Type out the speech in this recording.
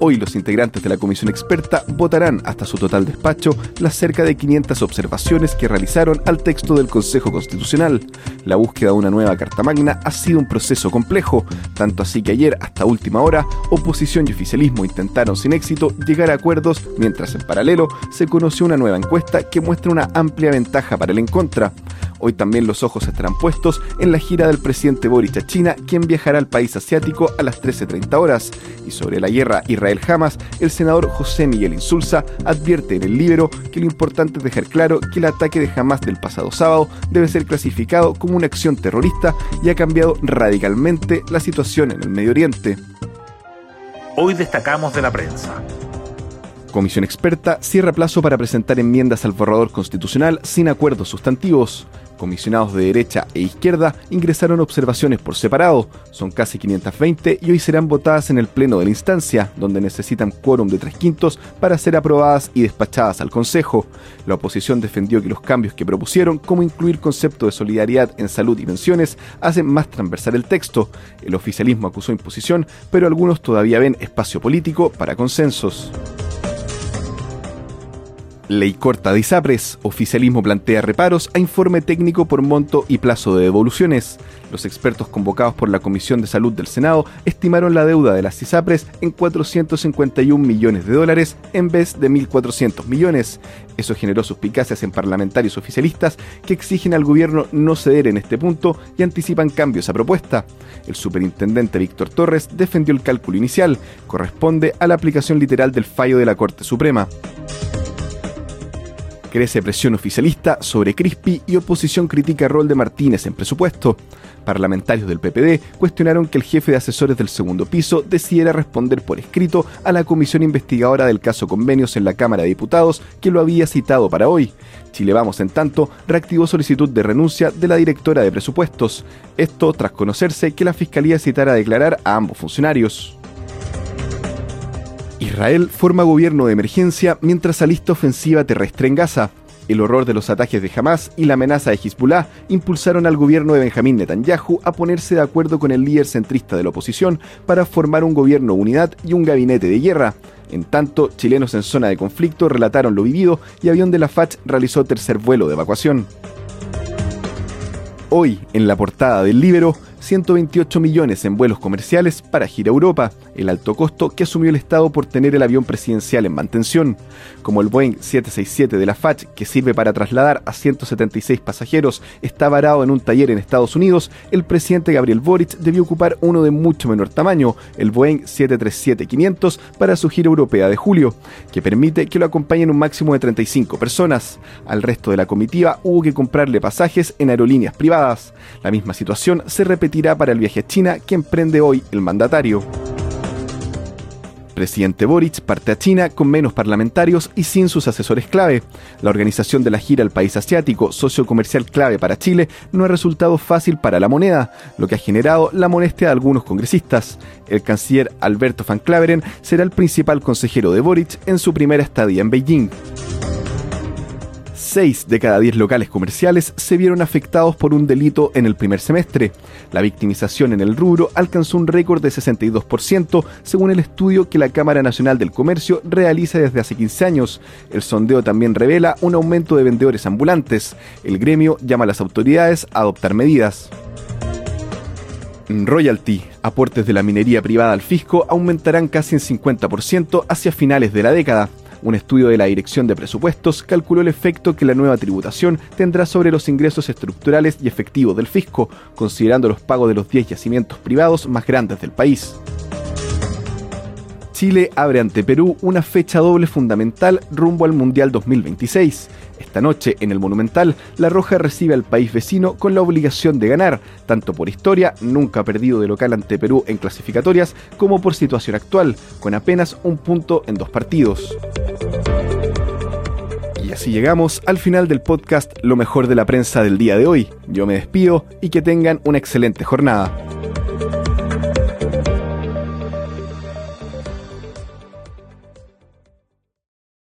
Hoy los integrantes de la comisión experta votarán hasta su total despacho las cerca de 500 observaciones que realizaron al texto del Consejo Constitucional. La búsqueda de una nueva Carta Magna ha sido un proceso complejo, tanto así que ayer hasta última hora oposición y oficialismo intentaron sin éxito llegar a acuerdos, mientras en paralelo se conoció una nueva encuesta que muestra una amplia ventaja para el en contra. Hoy también los ojos estarán puestos en la gira del presidente Boric a China, quien viajará al país asiático a las 13.30 horas. Y sobre la guerra Israel-Hamas, el senador José Miguel Insulza advierte en el libro que lo importante es dejar claro que el ataque de Hamas del pasado sábado debe ser clasificado como una acción terrorista y ha cambiado radicalmente la situación en el Medio Oriente. Hoy destacamos de la prensa. Comisión experta cierra plazo para presentar enmiendas al borrador constitucional sin acuerdos sustantivos. Comisionados de derecha e izquierda ingresaron observaciones por separado. Son casi 520 y hoy serán votadas en el pleno de la instancia, donde necesitan quórum de tres quintos para ser aprobadas y despachadas al Consejo. La oposición defendió que los cambios que propusieron, como incluir concepto de solidaridad en salud y pensiones, hacen más transversal el texto. El oficialismo acusó imposición, pero algunos todavía ven espacio político para consensos. Ley corta de ISAPRES. Oficialismo plantea reparos a informe técnico por monto y plazo de devoluciones. Los expertos convocados por la Comisión de Salud del Senado estimaron la deuda de las ISAPRES en 451 millones de dólares en vez de 1.400 millones. Eso generó suspicacias en parlamentarios oficialistas que exigen al gobierno no ceder en este punto y anticipan cambios a propuesta. El superintendente Víctor Torres defendió el cálculo inicial. Corresponde a la aplicación literal del fallo de la Corte Suprema. Crece presión oficialista sobre Crispi y oposición critica rol de Martínez en presupuesto. Parlamentarios del PPD cuestionaron que el jefe de asesores del segundo piso decidiera responder por escrito a la comisión investigadora del caso convenios en la Cámara de Diputados que lo había citado para hoy. Chile Vamos, en tanto, reactivó solicitud de renuncia de la directora de presupuestos. Esto tras conocerse que la Fiscalía citara a declarar a ambos funcionarios. Israel forma gobierno de emergencia mientras alista ofensiva terrestre en Gaza. El horror de los ataques de Hamas y la amenaza de Hezbollah impulsaron al gobierno de Benjamín Netanyahu a ponerse de acuerdo con el líder centrista de la oposición para formar un gobierno unidad y un gabinete de guerra. En tanto, chilenos en zona de conflicto relataron lo vivido y avión de la FACH realizó tercer vuelo de evacuación. Hoy, en la portada del Libero, 128 millones en vuelos comerciales para gira Europa, el alto costo que asumió el Estado por tener el avión presidencial en mantención. Como el Boeing 767 de la FACH, que sirve para trasladar a 176 pasajeros, está varado en un taller en Estados Unidos, el presidente Gabriel Boric debió ocupar uno de mucho menor tamaño, el Boeing 737-500, para su gira europea de julio, que permite que lo acompañen un máximo de 35 personas. Al resto de la comitiva hubo que comprarle pasajes en aerolíneas privadas. La misma situación se repetió para el viaje a China que emprende hoy el mandatario. Presidente Boric parte a China con menos parlamentarios y sin sus asesores clave. La organización de la gira al país asiático, socio comercial clave para Chile, no ha resultado fácil para la moneda, lo que ha generado la molestia de algunos congresistas. El canciller Alberto Van Claveren será el principal consejero de Boric en su primera estadía en Beijing. 6 de cada 10 locales comerciales se vieron afectados por un delito en el primer semestre. La victimización en el rubro alcanzó un récord de 62%, según el estudio que la Cámara Nacional del Comercio realiza desde hace 15 años. El sondeo también revela un aumento de vendedores ambulantes. El gremio llama a las autoridades a adoptar medidas. Royalty, aportes de la minería privada al fisco aumentarán casi en 50% hacia finales de la década. Un estudio de la Dirección de Presupuestos calculó el efecto que la nueva tributación tendrá sobre los ingresos estructurales y efectivos del fisco, considerando los pagos de los 10 yacimientos privados más grandes del país. Chile abre ante Perú una fecha doble fundamental rumbo al Mundial 2026. Esta noche, en el Monumental, La Roja recibe al país vecino con la obligación de ganar, tanto por historia, nunca perdido de local ante Perú en clasificatorias, como por situación actual, con apenas un punto en dos partidos. Y así llegamos al final del podcast Lo mejor de la prensa del día de hoy. Yo me despido y que tengan una excelente jornada.